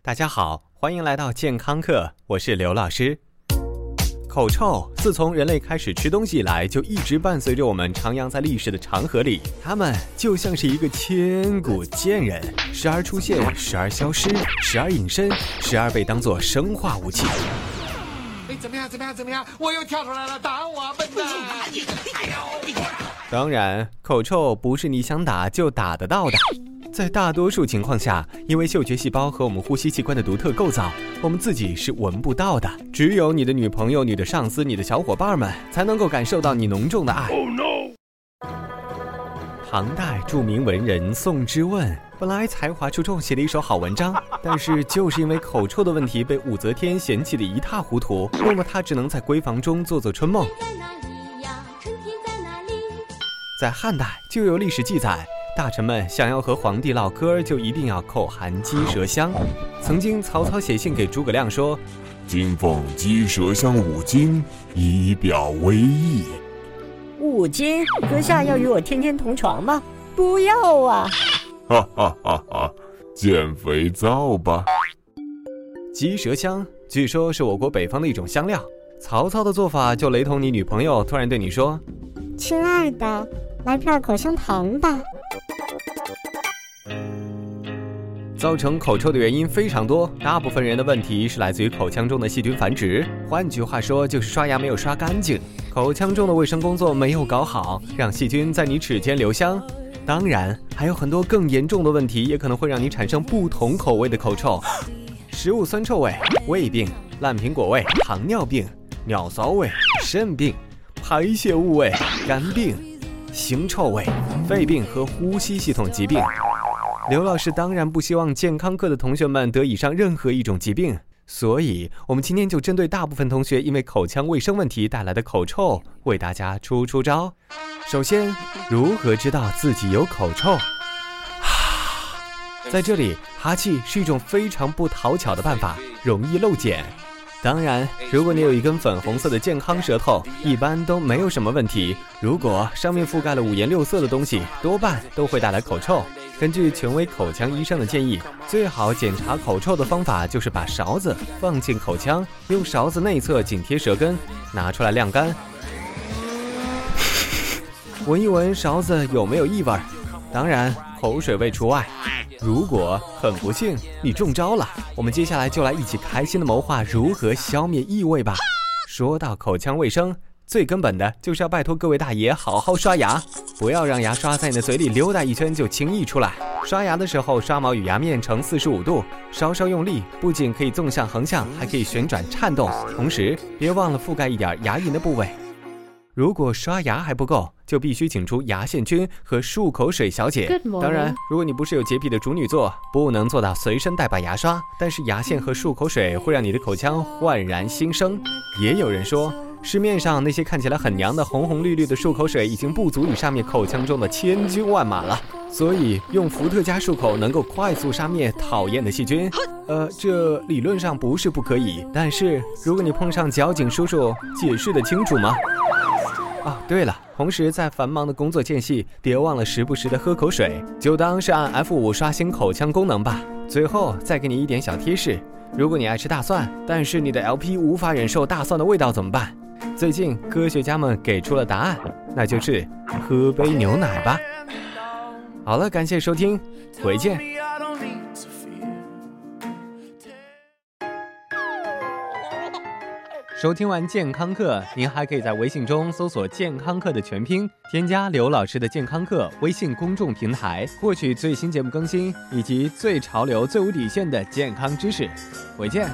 大家好，欢迎来到健康课，我是刘老师。口臭自从人类开始吃东西以来，就一直伴随着我们徜徉在历史的长河里。它们就像是一个千古贱人，时而出现，时而消失，时而隐身，时而被当作生化武器。哎，怎么样？怎么样？怎么样？我又跳出来了，打我笨蛋！当然，口臭不是你想打就打得到的。在大多数情况下，因为嗅觉细胞和我们呼吸器官的独特构造，我们自己是闻不到的。只有你的女朋友、你的上司、你的小伙伴们才能够感受到你浓重的爱。唐代著名文人宋之问本来才华出众，写了一首好文章，但是就是因为口臭的问题被武则天嫌弃的一塌糊涂，弄得他只能在闺房中做做春梦。在汉代就有历史记载。大臣们想要和皇帝唠嗑，就一定要口含鸡舌香。曾经曹操写信给诸葛亮说：“今奉鸡舌香五斤，以表威意。”五斤，阁下要与我天天同床吗？不要啊！哈哈哈哈！减肥皂吧。鸡舌香据说是我国北方的一种香料。曹操的做法就雷同你女朋友突然对你说：“亲爱的，来片口香糖吧。”造成口臭的原因非常多，大部分人的问题是来自于口腔中的细菌繁殖。换句话说，就是刷牙没有刷干净，口腔中的卫生工作没有搞好，让细菌在你齿间留香。当然，还有很多更严重的问题，也可能会让你产生不同口味的口臭：食物酸臭味、胃病、烂苹果味、糖尿病、尿骚味、肾病、排泄物味、肝病、腥臭味、肺病和呼吸系统疾病。刘老师当然不希望健康课的同学们得以上任何一种疾病，所以我们今天就针对大部分同学因为口腔卫生问题带来的口臭，为大家出出招。首先，如何知道自己有口臭？在这里，哈气是一种非常不讨巧的办法，容易漏检。当然，如果你有一根粉红色的健康舌头，一般都没有什么问题。如果上面覆盖了五颜六色的东西，多半都会带来口臭。根据权威口腔医生的建议，最好检查口臭的方法就是把勺子放进口腔，用勺子内侧紧贴舌根，拿出来晾干，闻一闻勺子有没有异味，当然口水味除外。如果很不幸你中招了，我们接下来就来一起开心的谋划如何消灭异味吧。说到口腔卫生。最根本的就是要拜托各位大爷好好刷牙，不要让牙刷在你的嘴里溜达一圈就轻易出来。刷牙的时候，刷毛与牙面呈四十五度，稍稍用力，不仅可以纵向、横向，还可以旋转、颤动。同时，别忘了覆盖一点牙龈的部位。如果刷牙还不够，就必须请出牙线菌和漱口水小姐。当然，如果你不是有洁癖的处女座，不能做到随身带把牙刷，但是牙线和漱口水会让你的口腔焕然新生。也有人说。市面上那些看起来很娘的红红绿绿的漱口水，已经不足以杀灭口腔中的千军万马了。所以用伏特加漱口能够快速杀灭讨厌的细菌。呃，这理论上不是不可以，但是如果你碰上交警叔叔，解释得清楚吗？哦，对了，同时在繁忙的工作间隙，别忘了时不时的喝口水，就当是按 F 五刷新口腔功能吧。最后再给你一点小贴士：如果你爱吃大蒜，但是你的 LP 无法忍受大蒜的味道怎么办？最近科学家们给出了答案，那就是喝杯牛奶吧。好了，感谢收听，回见。收听完健康课，您还可以在微信中搜索“健康课”的全拼，添加刘老师的健康课微信公众平台，获取最新节目更新以及最潮流、最无底线的健康知识。回见。